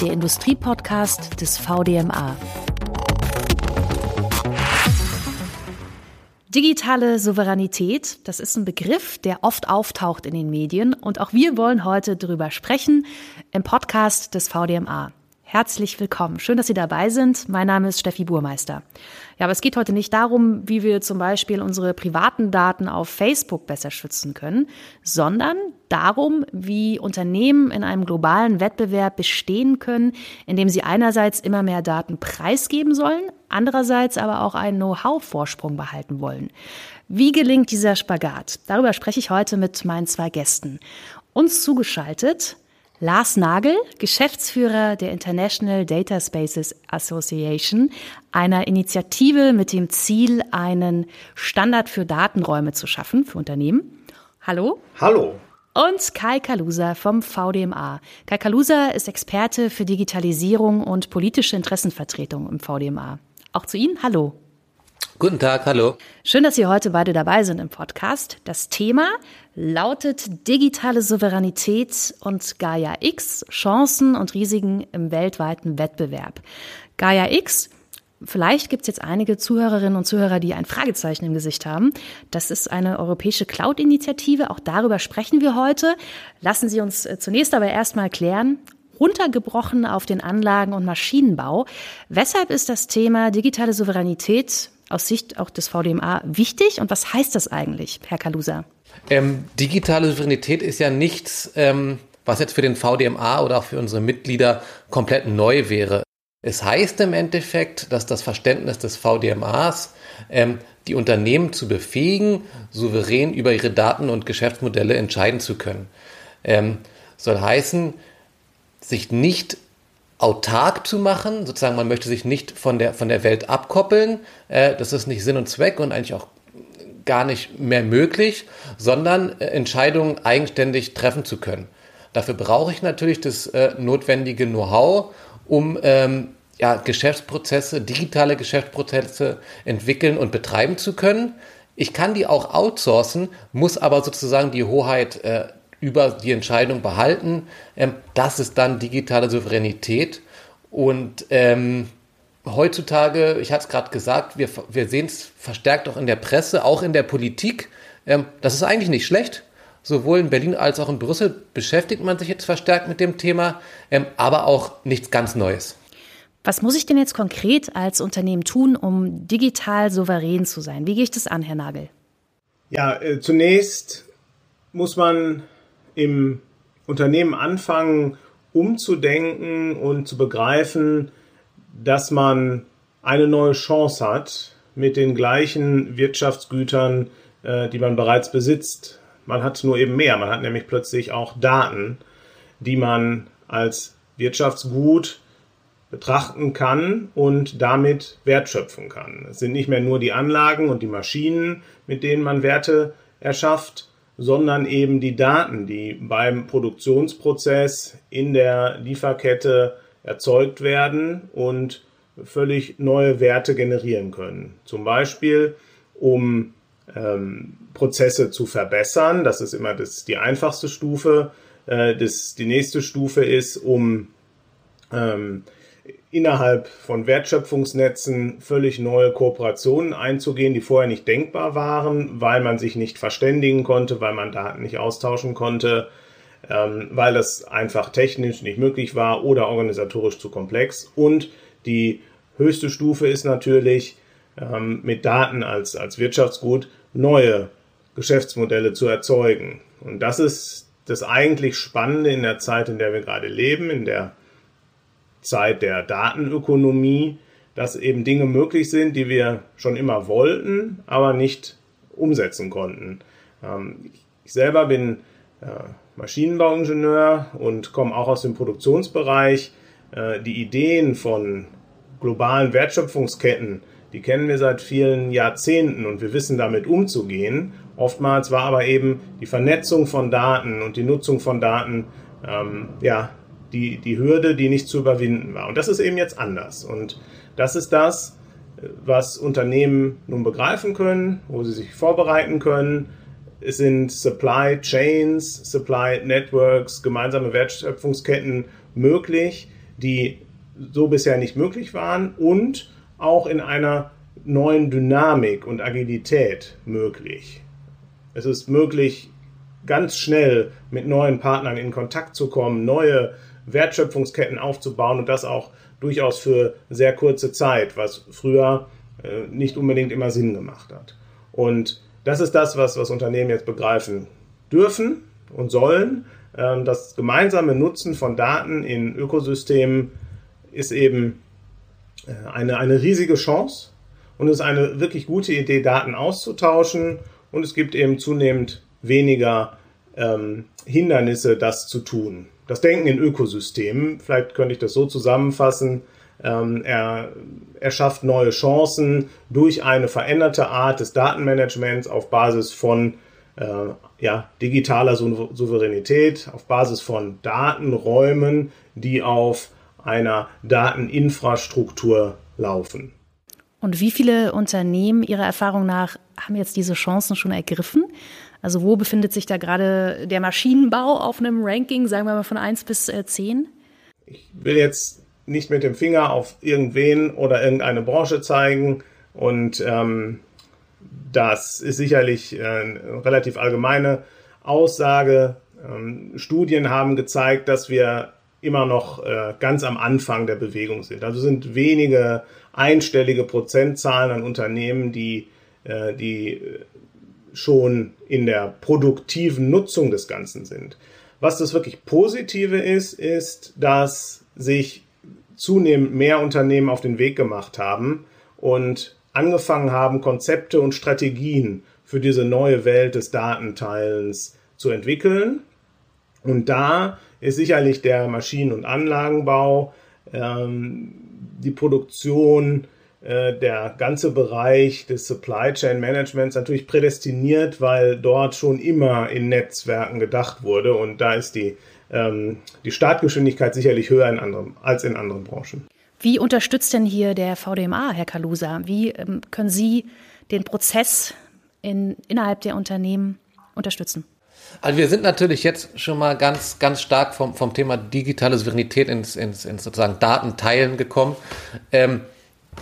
der Industriepodcast des VDMA. Digitale Souveränität, das ist ein Begriff, der oft auftaucht in den Medien und auch wir wollen heute darüber sprechen im Podcast des VDMA. Herzlich willkommen. Schön, dass Sie dabei sind. Mein Name ist Steffi Burmeister. Ja, aber es geht heute nicht darum, wie wir zum Beispiel unsere privaten Daten auf Facebook besser schützen können, sondern darum, wie Unternehmen in einem globalen Wettbewerb bestehen können, indem sie einerseits immer mehr Daten preisgeben sollen, andererseits aber auch einen Know-how-Vorsprung behalten wollen. Wie gelingt dieser Spagat? Darüber spreche ich heute mit meinen zwei Gästen. Uns zugeschaltet Lars Nagel, Geschäftsführer der International Data Spaces Association, einer Initiative mit dem Ziel, einen Standard für Datenräume zu schaffen für Unternehmen. Hallo. Hallo. Und Kai Kalusa vom VDMA. Kai Kalusa ist Experte für Digitalisierung und politische Interessenvertretung im VDMA. Auch zu Ihnen, hallo. Guten Tag, hallo. Schön, dass Sie heute beide dabei sind im Podcast. Das Thema lautet digitale Souveränität und Gaia X, Chancen und Risiken im weltweiten Wettbewerb. Gaia X, vielleicht gibt es jetzt einige Zuhörerinnen und Zuhörer, die ein Fragezeichen im Gesicht haben. Das ist eine europäische Cloud-Initiative. Auch darüber sprechen wir heute. Lassen Sie uns äh, zunächst aber erstmal klären, runtergebrochen auf den Anlagen- und Maschinenbau. Weshalb ist das Thema digitale Souveränität aus Sicht auch des VDMA wichtig und was heißt das eigentlich, Herr Kalusa? Ähm, digitale Souveränität ist ja nichts, ähm, was jetzt für den VDMA oder auch für unsere Mitglieder komplett neu wäre. Es heißt im Endeffekt, dass das Verständnis des VDMAs ähm, die Unternehmen zu befähigen, souverän über ihre Daten und Geschäftsmodelle entscheiden zu können. Ähm, soll heißen, sich nicht autark zu machen. Sozusagen, man möchte sich nicht von der, von der Welt abkoppeln. Äh, das ist nicht Sinn und Zweck und eigentlich auch gar nicht mehr möglich, sondern äh, Entscheidungen eigenständig treffen zu können. Dafür brauche ich natürlich das äh, notwendige Know-how, um ähm, ja, Geschäftsprozesse, digitale Geschäftsprozesse entwickeln und betreiben zu können. Ich kann die auch outsourcen, muss aber sozusagen die Hoheit äh, über die Entscheidung behalten. Ähm, das ist dann digitale Souveränität. Und ähm, heutzutage, ich hatte es gerade gesagt, wir, wir sehen es verstärkt auch in der Presse, auch in der Politik. Ähm, das ist eigentlich nicht schlecht. Sowohl in Berlin als auch in Brüssel beschäftigt man sich jetzt verstärkt mit dem Thema, ähm, aber auch nichts ganz Neues. Was muss ich denn jetzt konkret als Unternehmen tun, um digital souverän zu sein? Wie gehe ich das an, Herr Nagel? Ja, äh, zunächst muss man im Unternehmen anfangen, umzudenken und zu begreifen, dass man eine neue Chance hat mit den gleichen Wirtschaftsgütern, äh, die man bereits besitzt. Man hat nur eben mehr. Man hat nämlich plötzlich auch Daten, die man als Wirtschaftsgut betrachten kann und damit Wert schöpfen kann. Es sind nicht mehr nur die Anlagen und die Maschinen, mit denen man Werte erschafft, sondern eben die Daten, die beim Produktionsprozess in der Lieferkette erzeugt werden und völlig neue Werte generieren können. Zum Beispiel, um ähm, Prozesse zu verbessern. Das ist immer das, die einfachste Stufe. Äh, das, die nächste Stufe ist, um ähm, innerhalb von Wertschöpfungsnetzen völlig neue Kooperationen einzugehen, die vorher nicht denkbar waren, weil man sich nicht verständigen konnte, weil man Daten nicht austauschen konnte, ähm, weil das einfach technisch nicht möglich war oder organisatorisch zu komplex. Und die höchste Stufe ist natürlich, ähm, mit Daten als, als Wirtschaftsgut neue Geschäftsmodelle zu erzeugen. Und das ist das eigentlich Spannende in der Zeit, in der wir gerade leben, in der Zeit der Datenökonomie, dass eben Dinge möglich sind, die wir schon immer wollten, aber nicht umsetzen konnten. Ähm, ich selber bin äh, Maschinenbauingenieur und komme auch aus dem Produktionsbereich. Äh, die Ideen von globalen Wertschöpfungsketten, die kennen wir seit vielen Jahrzehnten und wir wissen damit umzugehen. Oftmals war aber eben die Vernetzung von Daten und die Nutzung von Daten ähm, ja, die, die Hürde, die nicht zu überwinden war. Und das ist eben jetzt anders. Und das ist das, was Unternehmen nun begreifen können, wo sie sich vorbereiten können. Es sind Supply Chains, Supply Networks, gemeinsame Wertschöpfungsketten möglich, die so bisher nicht möglich waren und auch in einer neuen Dynamik und Agilität möglich. Es ist möglich, ganz schnell mit neuen Partnern in Kontakt zu kommen, neue Wertschöpfungsketten aufzubauen und das auch durchaus für sehr kurze Zeit, was früher äh, nicht unbedingt immer Sinn gemacht hat. Und das ist das, was, was Unternehmen jetzt begreifen dürfen und sollen. Ähm, das gemeinsame Nutzen von Daten in Ökosystemen ist eben äh, eine, eine riesige Chance und es ist eine wirklich gute Idee, Daten auszutauschen und es gibt eben zunehmend weniger ähm, Hindernisse, das zu tun. Das Denken in Ökosystemen, vielleicht könnte ich das so zusammenfassen, ähm, er, er schafft neue Chancen durch eine veränderte Art des Datenmanagements auf Basis von äh, ja, digitaler Souveränität, auf Basis von Datenräumen, die auf einer Dateninfrastruktur laufen. Und wie viele Unternehmen Ihrer Erfahrung nach haben jetzt diese Chancen schon ergriffen? Also wo befindet sich da gerade der Maschinenbau auf einem Ranking, sagen wir mal von 1 bis 10? Äh, ich will jetzt nicht mit dem Finger auf irgendwen oder irgendeine Branche zeigen und ähm, das ist sicherlich äh, eine relativ allgemeine Aussage. Ähm, Studien haben gezeigt, dass wir immer noch äh, ganz am Anfang der Bewegung sind. Also sind wenige einstellige Prozentzahlen an Unternehmen, die, äh, die schon in der produktiven Nutzung des Ganzen sind. Was das wirklich Positive ist, ist, dass sich zunehmend mehr Unternehmen auf den Weg gemacht haben und angefangen haben, Konzepte und Strategien für diese neue Welt des Datenteilens zu entwickeln. Und da ist sicherlich der Maschinen- und Anlagenbau, ähm, die Produktion, äh, der ganze Bereich des Supply Chain Managements natürlich prädestiniert, weil dort schon immer in Netzwerken gedacht wurde und da ist die, ähm, die Startgeschwindigkeit sicherlich höher in anderen, als in anderen Branchen. Wie unterstützt denn hier der VDMA, Herr Kalusa? Wie ähm, können Sie den Prozess in, innerhalb der Unternehmen unterstützen? Also wir sind natürlich jetzt schon mal ganz, ganz stark vom, vom Thema digitale Souveränität ins, ins, ins sozusagen Datenteilen gekommen. Ähm,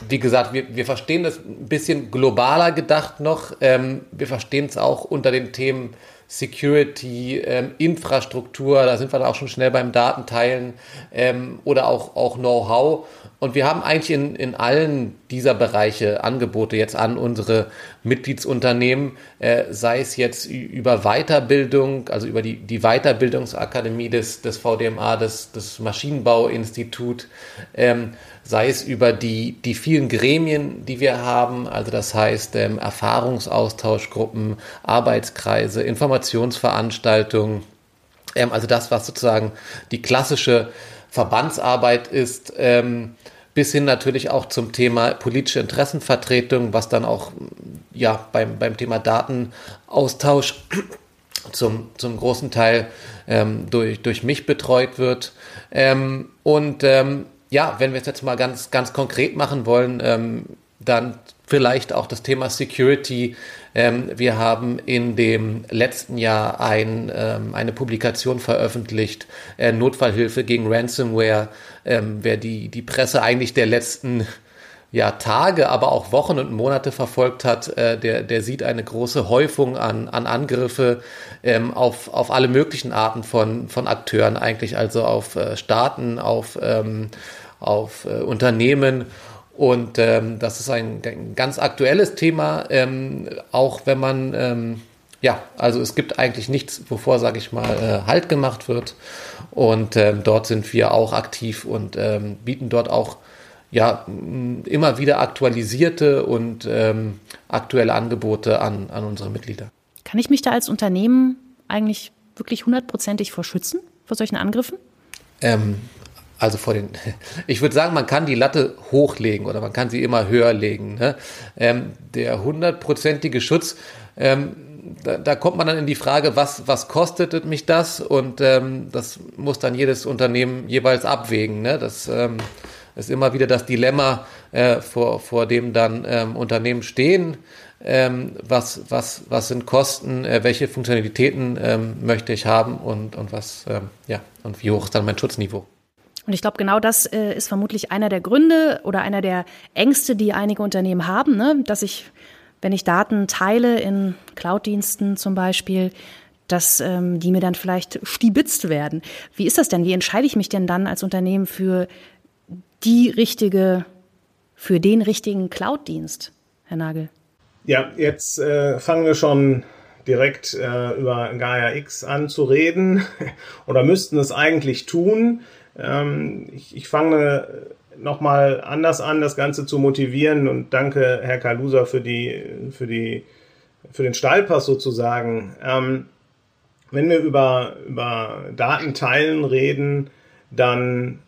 wie gesagt, wir, wir verstehen das ein bisschen globaler gedacht noch. Ähm, wir verstehen es auch unter den Themen Security, ähm, Infrastruktur, da sind wir dann auch schon schnell beim Datenteilen ähm, oder auch, auch Know-how. Und wir haben eigentlich in, in allen dieser Bereiche Angebote jetzt an unsere Mitgliedsunternehmen, äh, sei es jetzt über Weiterbildung, also über die, die Weiterbildungsakademie des, des VDMA, des, des Maschinenbauinstitut, ähm, sei es über die, die vielen Gremien, die wir haben, also das heißt ähm, Erfahrungsaustauschgruppen, Arbeitskreise, Informationsveranstaltungen, ähm, also das, was sozusagen die klassische Verbandsarbeit ist, ähm, bis hin natürlich auch zum Thema politische Interessenvertretung, was dann auch ja, beim, beim Thema Datenaustausch zum, zum großen Teil ähm, durch, durch mich betreut wird. Ähm, und ähm, ja, wenn wir es jetzt mal ganz, ganz konkret machen wollen, ähm, dann vielleicht auch das Thema Security. Ähm, wir haben in dem letzten Jahr ein, ähm, eine Publikation veröffentlicht, äh, Notfallhilfe gegen Ransomware. Ähm, wer die, die Presse eigentlich der letzten ja, Tage, aber auch Wochen und Monate verfolgt hat, äh, der, der sieht eine große Häufung an, an Angriffe ähm, auf, auf alle möglichen Arten von, von Akteuren, eigentlich also auf äh, Staaten, auf, ähm, auf äh, Unternehmen. Und ähm, das ist ein, ein ganz aktuelles Thema, ähm, auch wenn man, ähm, ja, also es gibt eigentlich nichts, wovor, sage ich mal, äh, Halt gemacht wird. Und ähm, dort sind wir auch aktiv und ähm, bieten dort auch ja, immer wieder aktualisierte und ähm, aktuelle Angebote an, an unsere Mitglieder. Kann ich mich da als Unternehmen eigentlich wirklich hundertprozentig vor schützen, vor solchen Angriffen? Ähm, also vor den, ich würde sagen, man kann die Latte hochlegen oder man kann sie immer höher legen. Ne? Ähm, der hundertprozentige Schutz, ähm, da, da, kommt man dann in die Frage, was, was kostet mich das? Und ähm, das muss dann jedes Unternehmen jeweils abwägen. Ne? Das ähm, ist immer wieder das Dilemma, äh, vor, vor dem dann ähm, Unternehmen stehen. Ähm, was, was, was sind Kosten, äh, welche Funktionalitäten ähm, möchte ich haben und, und was, ähm, ja, und wie hoch ist dann mein Schutzniveau? Und ich glaube, genau das äh, ist vermutlich einer der Gründe oder einer der Ängste, die einige Unternehmen haben, ne? dass ich, wenn ich Daten teile in Cloud-Diensten zum Beispiel, dass ähm, die mir dann vielleicht stibitzt werden. Wie ist das denn? Wie entscheide ich mich denn dann als Unternehmen für die richtige, für den richtigen Cloud-Dienst, Herr Nagel? Ja, jetzt äh, fangen wir schon direkt äh, über Gaia X an zu reden oder müssten es eigentlich tun. Ähm, ich, ich fange nochmal anders an, das Ganze zu motivieren und danke Herr Kalusa für die, für die, für den Steilpass sozusagen. Ähm, wenn wir über, über Datenteilen reden, dann,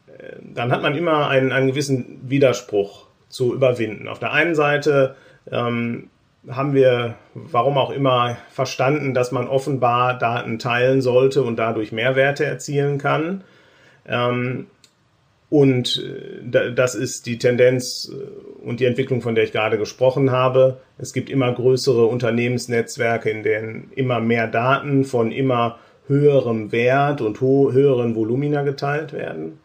dann hat man immer einen, einen gewissen Widerspruch zu überwinden. Auf der einen Seite ähm, haben wir, warum auch immer, verstanden, dass man offenbar Daten teilen sollte und dadurch Mehrwerte erzielen kann. Ähm, und äh, das ist die Tendenz äh, und die Entwicklung, von der ich gerade gesprochen habe. Es gibt immer größere Unternehmensnetzwerke, in denen immer mehr Daten von immer höherem Wert und höheren Volumina geteilt werden.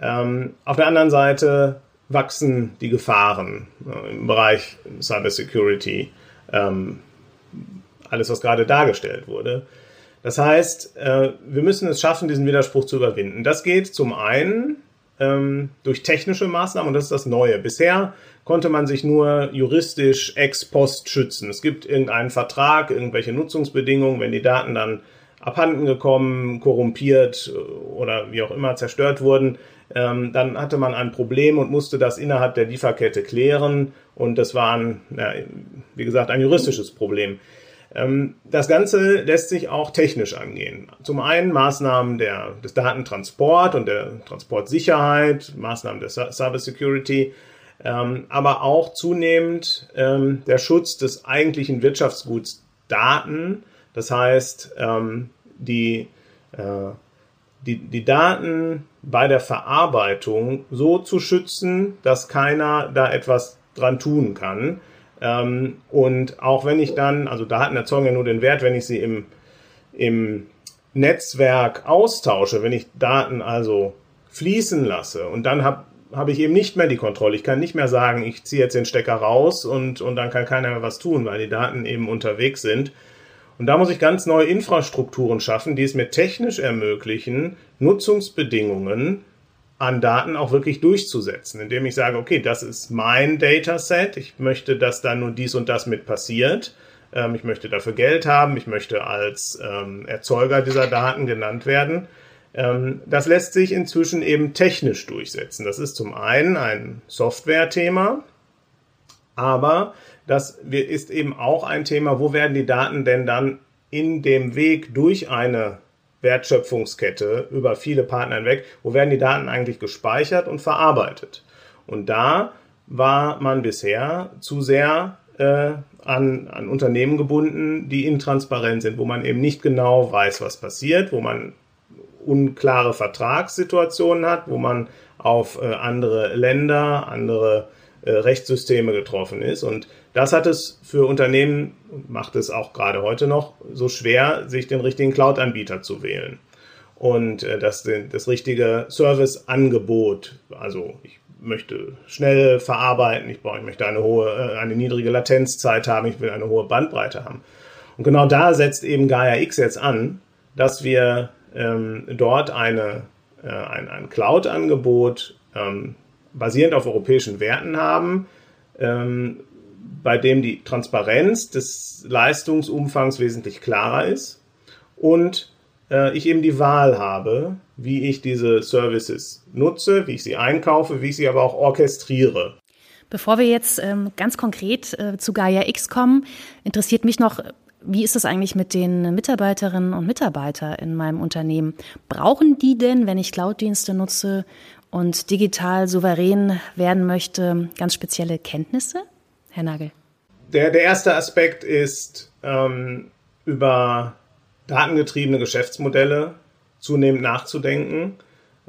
Ähm, auf der anderen Seite wachsen die Gefahren äh, im Bereich Cybersecurity, ähm, alles, was gerade dargestellt wurde. Das heißt, äh, wir müssen es schaffen, diesen Widerspruch zu überwinden. Das geht zum einen ähm, durch technische Maßnahmen und das ist das Neue. Bisher konnte man sich nur juristisch ex post schützen. Es gibt irgendeinen Vertrag, irgendwelche Nutzungsbedingungen, wenn die Daten dann abhanden gekommen, korrumpiert oder wie auch immer zerstört wurden, ähm, dann hatte man ein Problem und musste das innerhalb der Lieferkette klären und das war, ein, ja, wie gesagt, ein juristisches Problem. Ähm, das Ganze lässt sich auch technisch angehen. Zum einen Maßnahmen der, des Datentransport und der Transportsicherheit, Maßnahmen der Cybersecurity, ähm, aber auch zunehmend ähm, der Schutz des eigentlichen Wirtschaftsguts Daten. Das heißt, die, äh, die, die Daten bei der Verarbeitung so zu schützen, dass keiner da etwas dran tun kann. Ähm, und auch wenn ich dann, also Daten erzeugen ja nur den Wert, wenn ich sie im, im Netzwerk austausche, wenn ich Daten also fließen lasse und dann habe habe ich eben nicht mehr die Kontrolle. Ich kann nicht mehr sagen, ich ziehe jetzt den Stecker raus und, und dann kann keiner mehr was tun, weil die Daten eben unterwegs sind. Und da muss ich ganz neue Infrastrukturen schaffen, die es mir technisch ermöglichen, Nutzungsbedingungen an Daten auch wirklich durchzusetzen, indem ich sage, okay, das ist mein Dataset, ich möchte, dass da nur dies und das mit passiert, ähm, ich möchte dafür Geld haben, ich möchte als ähm, Erzeuger dieser Daten genannt werden. Ähm, das lässt sich inzwischen eben technisch durchsetzen. Das ist zum einen ein Software-Thema, aber das ist eben auch ein Thema, wo werden die Daten denn dann in dem Weg durch eine Wertschöpfungskette über viele Partner hinweg, wo werden die Daten eigentlich gespeichert und verarbeitet. Und da war man bisher zu sehr äh, an, an Unternehmen gebunden, die intransparent sind, wo man eben nicht genau weiß, was passiert, wo man unklare Vertragssituationen hat, wo man auf äh, andere Länder, andere äh, Rechtssysteme getroffen ist. Und das hat es für Unternehmen, macht es auch gerade heute noch, so schwer, sich den richtigen Cloud-Anbieter zu wählen. Und äh, das, das richtige Serviceangebot, also ich möchte schnell verarbeiten, ich, brauche, ich möchte eine hohe, äh, eine niedrige Latenzzeit haben, ich will eine hohe Bandbreite haben. Und genau da setzt eben Gaia X jetzt an, dass wir ähm, dort eine, äh, ein, ein Cloud-Angebot ähm, basierend auf europäischen Werten haben, ähm, bei dem die Transparenz des Leistungsumfangs wesentlich klarer ist und äh, ich eben die Wahl habe, wie ich diese Services nutze, wie ich sie einkaufe, wie ich sie aber auch orchestriere. Bevor wir jetzt ähm, ganz konkret äh, zu Gaia X kommen, interessiert mich noch, wie ist es eigentlich mit den Mitarbeiterinnen und Mitarbeitern in meinem Unternehmen? Brauchen die denn, wenn ich Cloud-Dienste nutze und digital souverän werden möchte, ganz spezielle Kenntnisse? Herr Nagel? Der, der erste Aspekt ist, ähm, über datengetriebene Geschäftsmodelle zunehmend nachzudenken.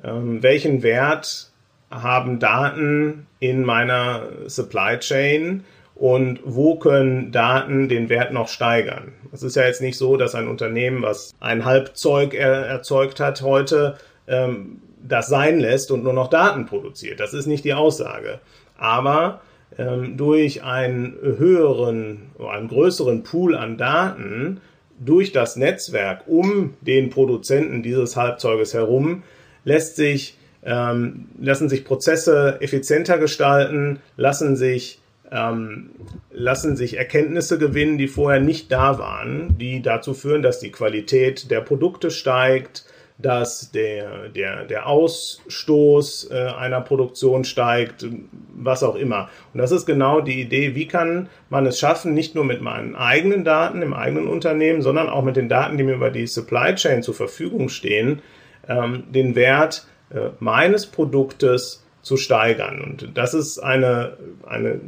Ähm, welchen Wert haben Daten in meiner Supply Chain und wo können Daten den Wert noch steigern? Es ist ja jetzt nicht so, dass ein Unternehmen, was ein Halbzeug er, erzeugt hat, heute ähm, das sein lässt und nur noch Daten produziert. Das ist nicht die Aussage. Aber ähm, durch einen höheren, einen größeren Pool an Daten durch das Netzwerk um den Produzenten dieses Halbzeuges herum lässt sich, ähm, lassen sich Prozesse effizienter gestalten, lassen sich ähm, lassen sich Erkenntnisse gewinnen, die vorher nicht da waren, die dazu führen, dass die Qualität der Produkte steigt, dass der, der, der Ausstoß äh, einer Produktion steigt, was auch immer. Und das ist genau die Idee, wie kann man es schaffen, nicht nur mit meinen eigenen Daten im eigenen Unternehmen, sondern auch mit den Daten, die mir über die Supply Chain zur Verfügung stehen, ähm, den Wert äh, meines Produktes zu steigern. Und das ist eine, eine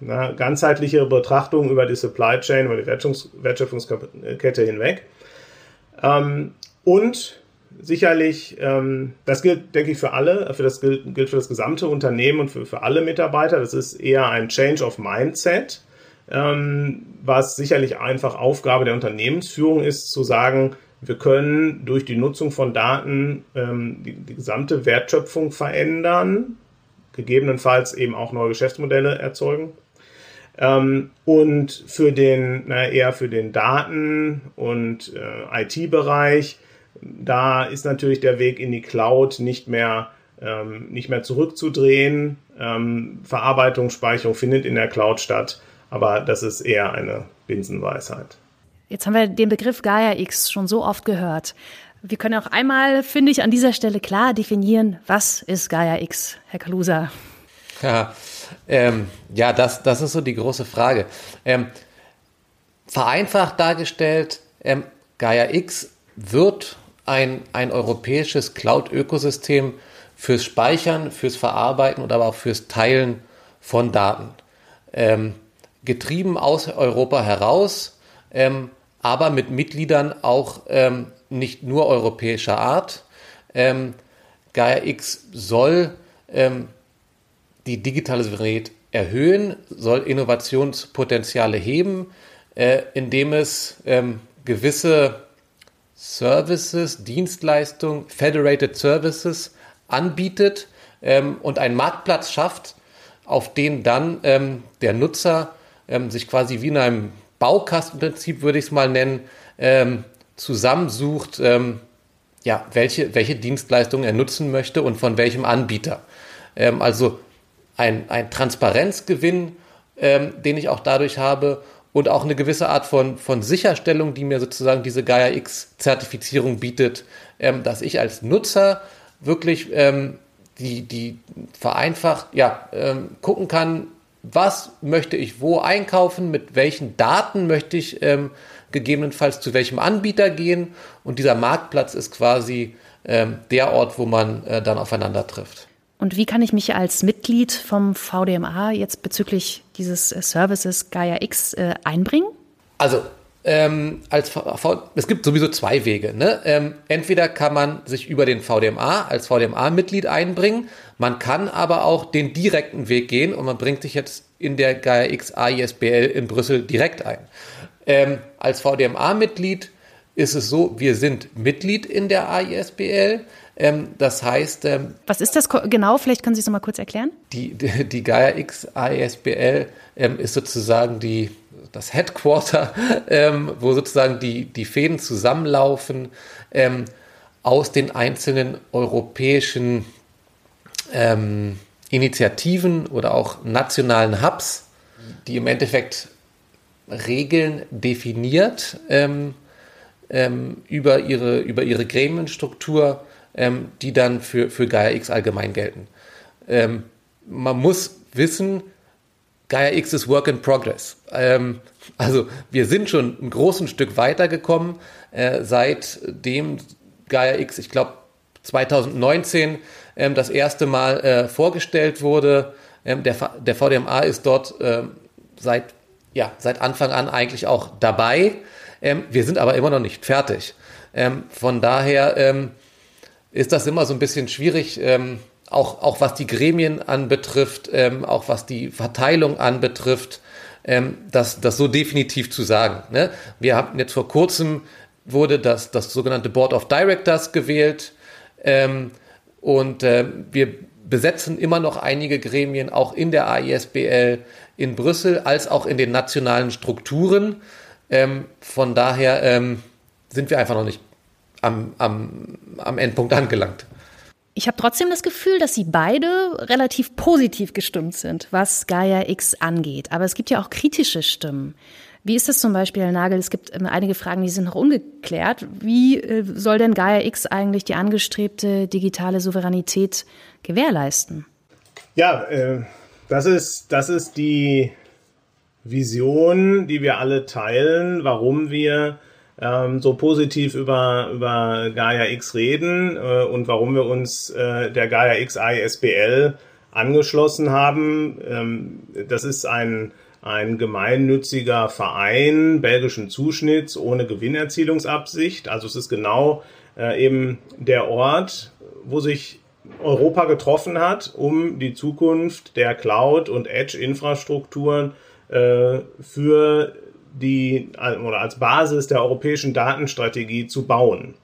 na, ganzheitliche Betrachtung über die Supply Chain, über die Wertschöpfungskette hinweg. Ähm, und sicherlich, ähm, das gilt, denke ich, für alle, für das gilt, gilt für das gesamte Unternehmen und für, für alle Mitarbeiter. Das ist eher ein Change of Mindset, ähm, was sicherlich einfach Aufgabe der Unternehmensführung ist, zu sagen, wir können durch die Nutzung von Daten ähm, die, die gesamte Wertschöpfung verändern, gegebenenfalls eben auch neue Geschäftsmodelle erzeugen. Ähm, und für den, naja, eher für den Daten- und äh, IT-Bereich da ist natürlich der Weg in die Cloud nicht mehr, ähm, nicht mehr zurückzudrehen. Ähm, Verarbeitung, Speicherung findet in der Cloud statt, aber das ist eher eine Binsenweisheit. Jetzt haben wir den Begriff Gaia X schon so oft gehört. Wir können auch einmal, finde ich, an dieser Stelle klar definieren, was ist Gaia X, Herr Kalusa? Ja, ähm, ja das, das ist so die große Frage. Ähm, vereinfacht dargestellt, ähm, Gaia X wird ein, ein europäisches Cloud-Ökosystem fürs Speichern, fürs Verarbeiten und aber auch fürs Teilen von Daten. Ähm, getrieben aus Europa heraus, ähm, aber mit Mitgliedern auch ähm, nicht nur europäischer Art. Ähm, Gaia X soll ähm, die digitale Souveränität erhöhen, soll Innovationspotenziale heben, äh, indem es ähm, gewisse Services, Dienstleistungen, Federated Services anbietet ähm, und einen Marktplatz schafft, auf den dann ähm, der Nutzer ähm, sich quasi wie in einem Baukastenprinzip, würde ich es mal nennen, ähm, zusammensucht, ähm, ja, welche, welche Dienstleistungen er nutzen möchte und von welchem Anbieter. Ähm, also ein, ein Transparenzgewinn, den ich auch dadurch habe und auch eine gewisse Art von, von Sicherstellung, die mir sozusagen diese Gaia X-Zertifizierung bietet, ähm, dass ich als Nutzer wirklich ähm, die, die vereinfacht ja, ähm, gucken kann, was möchte ich wo einkaufen, mit welchen Daten möchte ich ähm, gegebenenfalls zu welchem Anbieter gehen. Und dieser Marktplatz ist quasi ähm, der Ort, wo man äh, dann aufeinander trifft. Und wie kann ich mich als Mitglied vom VDMA jetzt bezüglich dieses äh, Services Gaia X äh, einbringen? Also ähm, als v es gibt sowieso zwei Wege. Ne? Ähm, entweder kann man sich über den VDMA als VDMA-Mitglied einbringen, man kann aber auch den direkten Weg gehen und man bringt sich jetzt in der Gaia X AISBL in Brüssel direkt ein. Ähm, als VDMA-Mitglied ist es so, wir sind Mitglied in der AISBL. Ähm, das heißt. Ähm, Was ist das genau? Vielleicht können Sie es nochmal kurz erklären. Die, die, Gaia X AESBL ähm, ist sozusagen die, das Headquarter, ähm, wo sozusagen die, die Fäden zusammenlaufen ähm, aus den einzelnen europäischen ähm, Initiativen oder auch nationalen Hubs, die im Endeffekt Regeln definiert über, ihre, über ihre Gremienstruktur ähm, die dann für, für Gaia X allgemein gelten. Ähm, man muss wissen, Gaia X ist Work in Progress. Ähm, also wir sind schon ein großes Stück weitergekommen, äh, seitdem Gaia X, ich glaube 2019 ähm, das erste Mal äh, vorgestellt wurde. Ähm, der, der VDMA ist dort ähm, seit, ja, seit Anfang an eigentlich auch dabei. Ähm, wir sind aber immer noch nicht fertig. Ähm, von daher ist das immer so ein bisschen schwierig, ähm, auch, auch was die Gremien anbetrifft, ähm, auch was die Verteilung anbetrifft, ähm, das, das so definitiv zu sagen. Ne? Wir hatten jetzt vor kurzem wurde das, das sogenannte Board of Directors gewählt. Ähm, Und äh, wir besetzen immer noch einige Gremien, auch in der AISBL in Brüssel, als auch in den nationalen Strukturen. Ähm, von daher ähm, sind wir einfach noch nicht am, am, am Endpunkt angelangt. Ich habe trotzdem das Gefühl, dass sie beide relativ positiv gestimmt sind, was Gaia X angeht. Aber es gibt ja auch kritische Stimmen. Wie ist das zum Beispiel, Herr Nagel? Es gibt ähm, einige Fragen, die sind noch ungeklärt. Wie äh, soll denn Gaia X eigentlich die angestrebte digitale Souveränität gewährleisten? Ja, äh, das ist, das ist die Vision, die wir alle teilen, warum wir ähm, so positiv über, über Gaia X reden äh, und warum wir uns äh, der Gaia X ISBL angeschlossen haben. Ähm, das ist ein ein gemeinnütziger Verein belgischen Zuschnitts ohne Gewinnerzielungsabsicht. Also es ist genau äh, eben der Ort, wo sich Europa getroffen hat, um die Zukunft der Cloud- und Edge-Infrastrukturen äh, für die oder als Basis der europäischen Datenstrategie zu bauen.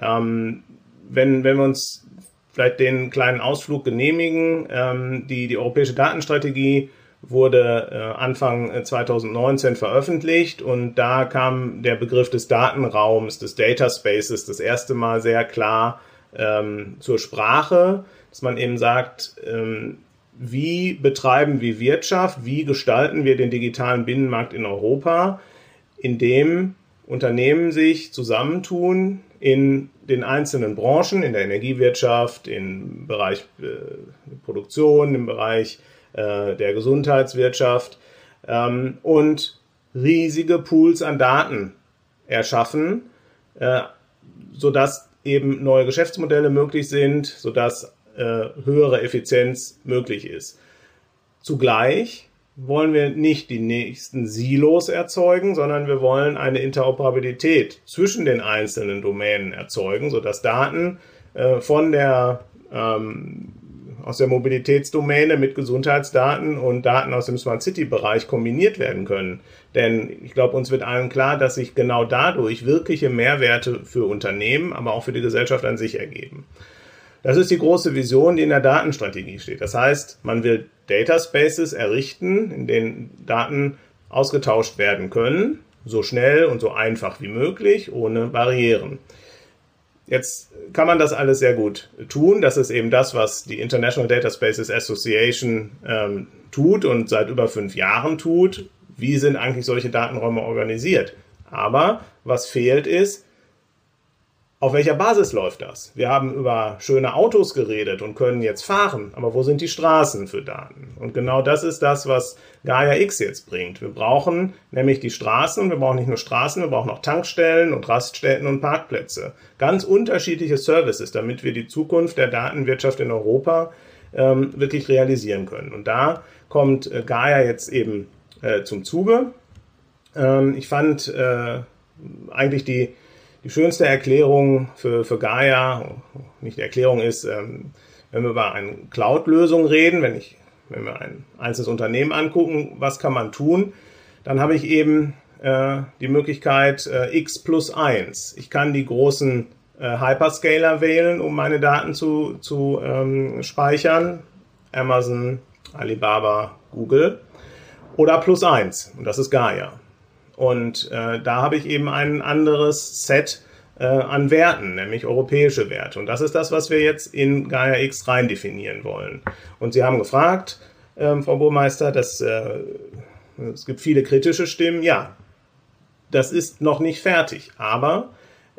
Ähm, wenn, wenn wir uns vielleicht den kleinen Ausflug genehmigen, ähm, die, die europäische Datenstrategie wurde äh, Anfang 2019 äh, veröffentlicht und da kam der Begriff des Datenraums, des Data Spaces das erste Mal sehr klar ähm, zur Sprache, dass man eben sagt, ähm, wie betreiben wir Wirtschaft, wie gestalten wir den digitalen Binnenmarkt in Europa, indem Unternehmen sich zusammentun in den einzelnen Branchen, in der Energiewirtschaft, im Bereich äh, Produktion, im Bereich äh, der Gesundheitswirtschaft ähm, und riesige Pools an Daten erschaffen, äh, sodass eben neue Geschäftsmodelle möglich sind, sodass äh, höhere Effizienz möglich ist. Zugleich wollen wir nicht die nächsten Silos erzeugen, sondern wir wollen eine Interoperabilität zwischen den einzelnen Domänen erzeugen, sodass Daten äh, von der ähm, aus der Mobilitätsdomäne mit Gesundheitsdaten und Daten aus dem Smart City Bereich kombiniert werden können. Denn ich glaube, uns wird allen klar, dass sich genau dadurch wirkliche Mehrwerte für Unternehmen, aber auch für die Gesellschaft an sich ergeben. Das ist die große Vision, die in der Datenstrategie steht. Das heißt, man will Data Spaces errichten, in denen Daten ausgetauscht werden können, so schnell und so einfach wie möglich, ohne Barrieren. Jetzt kann man das alles sehr gut tun. Das ist eben das, was die International Data Spaces Association ähm, tut und seit über fünf Jahren tut. Wie sind eigentlich solche Datenräume organisiert? Aber was fehlt ist, auf welcher Basis läuft das? Wir haben über schöne Autos geredet und können jetzt fahren, aber wo sind die Straßen für Daten? Und genau das ist das, was Gaia X jetzt bringt. Wir brauchen nämlich die Straßen, wir brauchen nicht nur Straßen, wir brauchen auch Tankstellen und Raststätten und Parkplätze. Ganz unterschiedliche Services, damit wir die Zukunft der Datenwirtschaft in Europa ähm, wirklich realisieren können. Und da kommt äh, Gaia jetzt eben äh, zum Zuge. Ähm, ich fand äh, eigentlich die die schönste Erklärung für, für Gaia, nicht die Erklärung ist, ähm, wenn wir über eine Cloud-Lösung reden, wenn, ich, wenn wir ein einzelnes Unternehmen angucken, was kann man tun, dann habe ich eben äh, die Möglichkeit äh, x plus 1. Ich kann die großen äh, Hyperscaler wählen, um meine Daten zu, zu ähm, speichern. Amazon, Alibaba, Google. Oder plus 1. Und das ist Gaia. Und äh, da habe ich eben ein anderes Set äh, an Werten, nämlich europäische Werte. Und das ist das, was wir jetzt in Gaia X rein definieren wollen. Und Sie haben gefragt, äh, Frau Burmeister, dass äh, es gibt viele kritische Stimmen. Ja, das ist noch nicht fertig, aber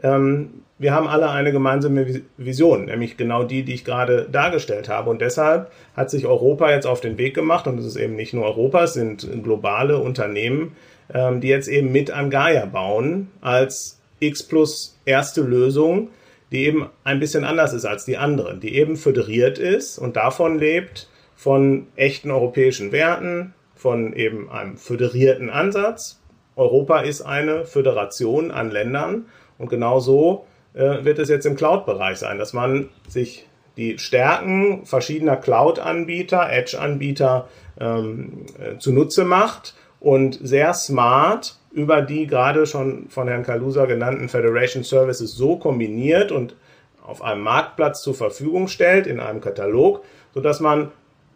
ähm, wir haben alle eine gemeinsame Vision, nämlich genau die, die ich gerade dargestellt habe. Und deshalb hat sich Europa jetzt auf den Weg gemacht, und es ist eben nicht nur Europa, es sind globale Unternehmen, ähm, die jetzt eben mit an Gaia bauen als X plus erste Lösung, die eben ein bisschen anders ist als die anderen, die eben föderiert ist und davon lebt, von echten europäischen Werten, von eben einem föderierten Ansatz. Europa ist eine Föderation an Ländern und genau so äh, wird es jetzt im Cloud-Bereich sein, dass man sich die Stärken verschiedener Cloud-Anbieter, Edge-Anbieter ähm, äh, zunutze macht und sehr smart über die gerade schon von Herrn Kalusa genannten Federation Services so kombiniert und auf einem Marktplatz zur Verfügung stellt, in einem Katalog, sodass man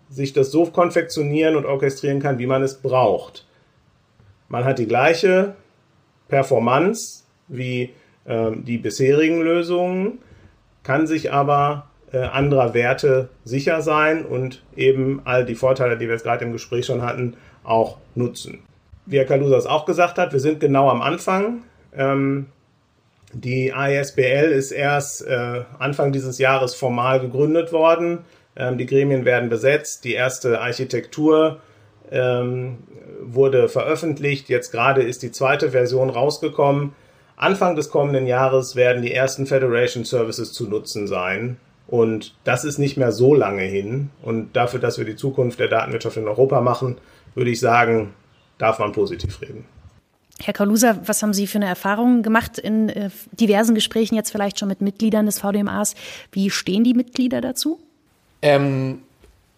sich das so konfektionieren und orchestrieren kann, wie man es braucht. Man hat die gleiche Performance wie äh, die bisherigen Lösungen, kann sich aber äh, anderer Werte sicher sein und eben all die Vorteile, die wir jetzt gerade im Gespräch schon hatten, auch nutzen. Wie Herr Kalusa es auch gesagt hat, wir sind genau am Anfang. Ähm, die ISBL ist erst äh, Anfang dieses Jahres formal gegründet worden. Ähm, die Gremien werden besetzt. Die erste Architektur ähm, wurde veröffentlicht. Jetzt gerade ist die zweite Version rausgekommen. Anfang des kommenden Jahres werden die ersten Federation Services zu nutzen sein. Und das ist nicht mehr so lange hin. Und dafür, dass wir die Zukunft der Datenwirtschaft in Europa machen, würde ich sagen, darf man positiv reden. Herr Kalusa, was haben Sie für eine Erfahrung gemacht in äh, diversen Gesprächen jetzt vielleicht schon mit Mitgliedern des VDMAs? Wie stehen die Mitglieder dazu? Ähm,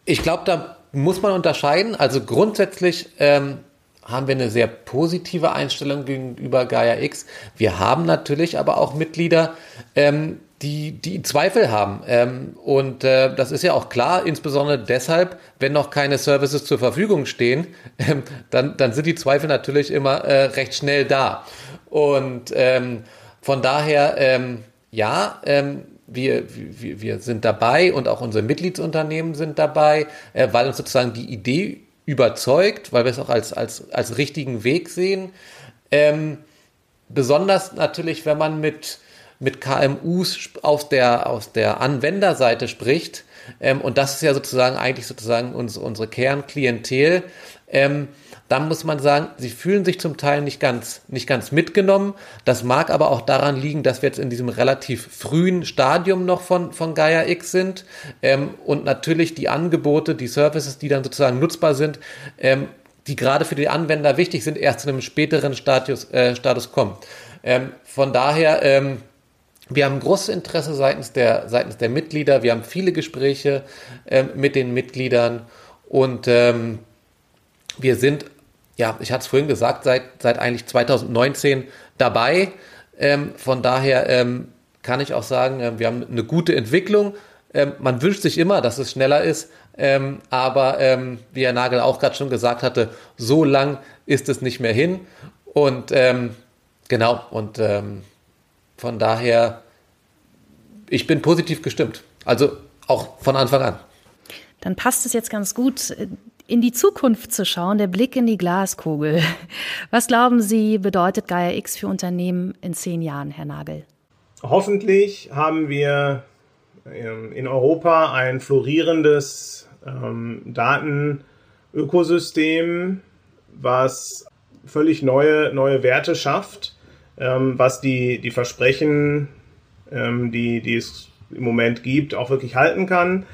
ich glaube, da muss man unterscheiden. Also grundsätzlich ähm, haben wir eine sehr positive Einstellung gegenüber Gaia X. Wir haben natürlich aber auch Mitglieder, ähm, die, die Zweifel haben. Ähm, und äh, das ist ja auch klar, insbesondere deshalb, wenn noch keine Services zur Verfügung stehen, ähm, dann, dann sind die Zweifel natürlich immer äh, recht schnell da. Und ähm, von daher, ähm, ja, ähm, wir, wir, wir sind dabei und auch unsere Mitgliedsunternehmen sind dabei, äh, weil uns sozusagen die Idee überzeugt, weil wir es auch als, als, als richtigen Weg sehen. Ähm, besonders natürlich, wenn man mit, mit KMUs aus der, aus der Anwenderseite spricht. Ähm, und das ist ja sozusagen eigentlich sozusagen uns, unsere Kernklientel. Ähm, dann muss man sagen, sie fühlen sich zum Teil nicht ganz, nicht ganz mitgenommen. Das mag aber auch daran liegen, dass wir jetzt in diesem relativ frühen Stadium noch von, von Gaia X sind. Ähm, und natürlich die Angebote, die Services, die dann sozusagen nutzbar sind, ähm, die gerade für die Anwender wichtig sind, erst zu einem späteren Status, äh, Status kommen. Ähm, von daher, ähm, wir haben großes Interesse seitens der, seitens der Mitglieder. Wir haben viele Gespräche ähm, mit den Mitgliedern und ähm, wir sind, ja, ich hatte es vorhin gesagt, seit, seit eigentlich 2019 dabei. Ähm, von daher ähm, kann ich auch sagen, äh, wir haben eine gute Entwicklung. Ähm, man wünscht sich immer, dass es schneller ist, ähm, aber ähm, wie Herr Nagel auch gerade schon gesagt hatte, so lang ist es nicht mehr hin. Und ähm, genau, und von daher, ich bin positiv gestimmt. Also auch von Anfang an. Dann passt es jetzt ganz gut in die Zukunft zu schauen, der Blick in die Glaskugel. Was glauben Sie, bedeutet Gaia X für Unternehmen in zehn Jahren, Herr Nagel? Hoffentlich haben wir ähm, in Europa ein florierendes ähm, Datenökosystem, was völlig neue, neue Werte schafft, ähm, was die, die Versprechen, ähm, die, die es im Moment gibt, auch wirklich halten kann.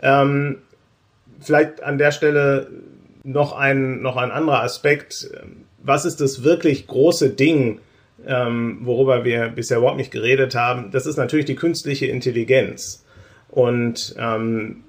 Ähm, vielleicht an der Stelle noch ein, noch ein anderer Aspekt. Was ist das wirklich große Ding, ähm, worüber wir bisher überhaupt nicht geredet haben? Das ist natürlich die künstliche Intelligenz. Und ähm,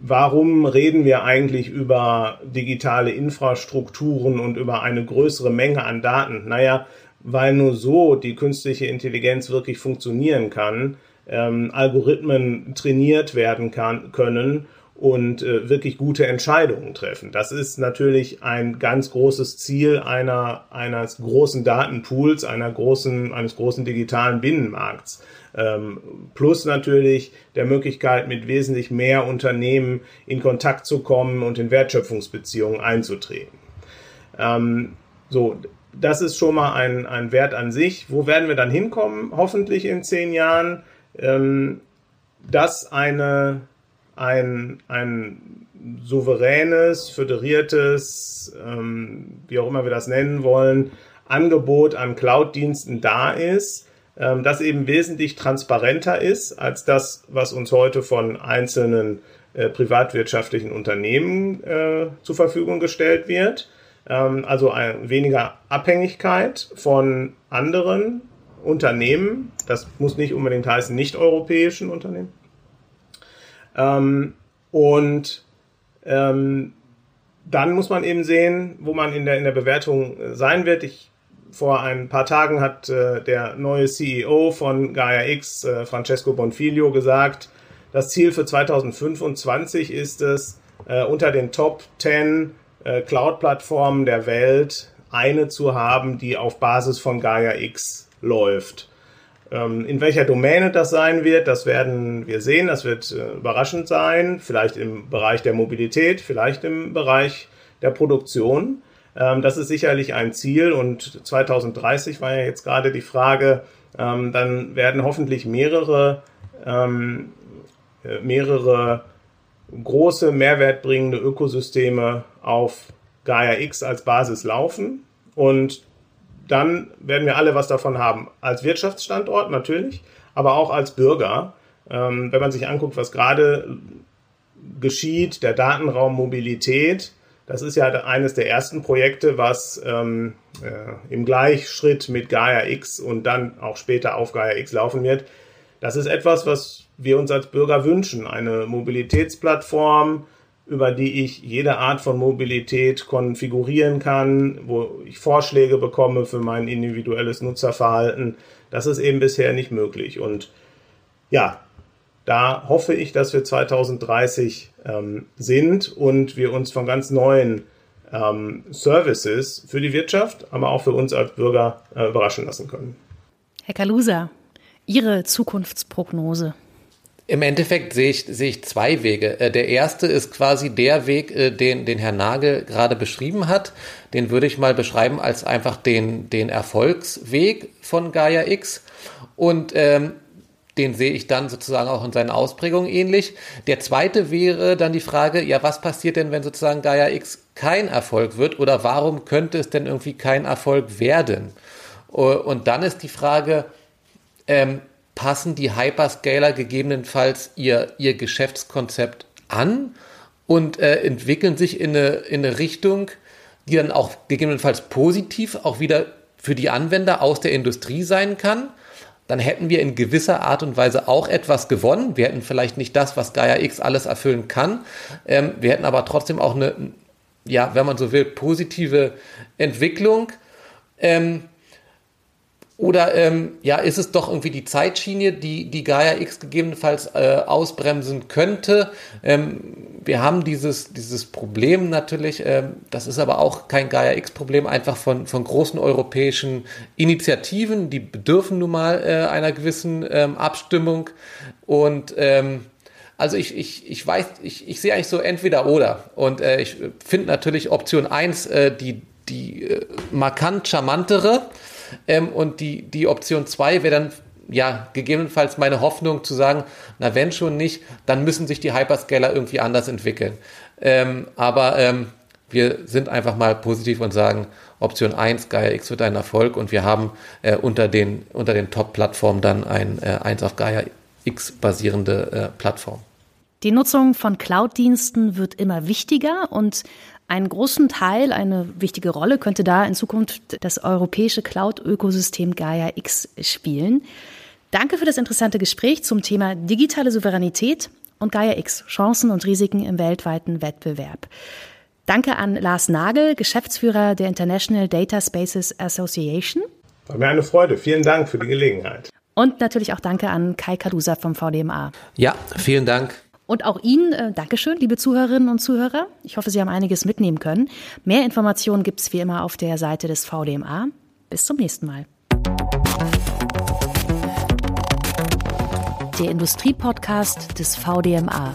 warum reden wir eigentlich über digitale Infrastrukturen und über eine größere Menge an Daten? Naja, weil nur so die künstliche Intelligenz wirklich funktionieren kann, ähm, Algorithmen trainiert werden kann, können und äh, wirklich gute Entscheidungen treffen. Das ist natürlich ein ganz großes Ziel einer, eines großen Datenpools, einer großen, eines großen digitalen Binnenmarkts. Ähm, plus natürlich der Möglichkeit, mit wesentlich mehr Unternehmen in Kontakt zu kommen und in Wertschöpfungsbeziehungen einzutreten. Ähm, so, das ist schon mal ein, ein Wert an sich. Wo werden wir dann hinkommen? Hoffentlich in zehn Jahren, ähm, dass eine ein, ein souveränes, föderiertes, ähm, wie auch immer wir das nennen wollen, Angebot an Cloud-Diensten da ist, ähm, das eben wesentlich transparenter ist als das, was uns heute von einzelnen äh, privatwirtschaftlichen Unternehmen äh, zur Verfügung gestellt wird. Ähm, also ein, weniger Abhängigkeit von anderen Unternehmen. Das muss nicht unbedingt heißen nicht-europäischen Unternehmen. Ähm, und ähm, dann muss man eben sehen, wo man in der, in der Bewertung sein wird. Ich vor ein paar Tagen hat äh, der neue CEO von Gaia X, äh, Francesco Bonfiglio, gesagt, das Ziel für 2025 ist es, äh, unter den Top 10 äh, Cloud-Plattformen der Welt eine zu haben, die auf Basis von Gaia X läuft. Ähm, in welcher Domäne das sein wird, das werden wir sehen. Das wird äh, überraschend sein. Vielleicht im Bereich der Mobilität, vielleicht im Bereich der Produktion. Ähm, das ist sicherlich ein Ziel und 2030 war ja jetzt gerade die Frage, ähm, dann werden hoffentlich mehrere, äh, mehrere große mehrwertbringende Ökosysteme auf Gaia X als Basis laufen und dann werden wir alle was davon haben. Als Wirtschaftsstandort natürlich, aber auch als Bürger. wenn man sich anguckt, was gerade geschieht, der Datenraum Mobilität, das ist ja eines der ersten Projekte, was ähm, äh, im Gleichschritt mit Gaia X und dann auch später auf Gaia X laufen wird. Das ist etwas, was wir uns als Bürger wünschen. Eine Mobilitätsplattform, über die ich jede Art von Mobilität konfigurieren kann, wo ich Vorschläge bekomme für mein individuelles Nutzerverhalten. Das ist eben bisher nicht möglich. Und ja, da hoffe ich, dass wir 2030 ähm, sind und wir uns von ganz neuen ähm, Services für die Wirtschaft, aber auch für uns als Bürger äh, überraschen lassen können. Herr Kalusa, Ihre Zukunftsprognose? Im Endeffekt sehe ich, sehe ich zwei Wege. Äh, der erste ist quasi der Weg, äh, den, den Herr Nagel gerade beschrieben hat. Den würde ich mal beschreiben als einfach den, den Erfolgsweg von Gaia X. Und ähm, den sehe ich dann sozusagen auch in seinen Ausprägungen ähnlich. Der zweite wäre dann die Frage, ja, was passiert denn, wenn sozusagen Gaia X kein Erfolg wird oder warum könnte es denn irgendwie kein Erfolg werden? Und dann ist die Frage, ähm, passen die Hyperscaler gegebenenfalls ihr, ihr Geschäftskonzept an und äh, entwickeln sich in eine, in eine Richtung, die dann auch gegebenenfalls positiv auch wieder für die Anwender aus der Industrie sein kann? dann hätten wir in gewisser Art und Weise auch etwas gewonnen. Wir hätten vielleicht nicht das, was Gaia X alles erfüllen kann. Ähm, wir hätten aber trotzdem auch eine, ja, wenn man so will, positive Entwicklung. Ähm, oder ähm, ja, ist es doch irgendwie die Zeitschiene, die, die Gaia X gegebenenfalls äh, ausbremsen könnte? Ähm, wir haben dieses, dieses Problem natürlich, ähm, das ist aber auch kein Gaia X-Problem, einfach von, von großen europäischen Initiativen, die bedürfen nun mal äh, einer gewissen ähm, Abstimmung. Und ähm, also ich, ich, ich weiß, ich, ich sehe eigentlich so entweder oder. Und äh, ich finde natürlich Option 1 äh, die, die äh, markant charmantere. Ähm, und die, die Option 2 wäre dann ja, gegebenenfalls meine Hoffnung zu sagen, na wenn schon nicht, dann müssen sich die Hyperscaler irgendwie anders entwickeln. Ähm, aber ähm, wir sind einfach mal positiv und sagen, Option 1, Gaia X wird ein Erfolg und wir haben äh, unter den, unter den Top-Plattformen dann ein äh, 1 auf Gaia X basierende äh, Plattform. Die Nutzung von Cloud-Diensten wird immer wichtiger und einen großen Teil, eine wichtige Rolle könnte da in Zukunft das europäische Cloud-Ökosystem Gaia X spielen. Danke für das interessante Gespräch zum Thema digitale Souveränität und Gaia X, Chancen und Risiken im weltweiten Wettbewerb. Danke an Lars Nagel, Geschäftsführer der International Data Spaces Association. War mir eine Freude. Vielen Dank für die Gelegenheit. Und natürlich auch danke an Kai Kadusa vom VDMA. Ja, vielen Dank. Und auch Ihnen äh, Dankeschön, liebe Zuhörerinnen und Zuhörer. Ich hoffe, Sie haben einiges mitnehmen können. Mehr Informationen gibt es wie immer auf der Seite des VDMA. Bis zum nächsten Mal. Der Industriepodcast des VDMA.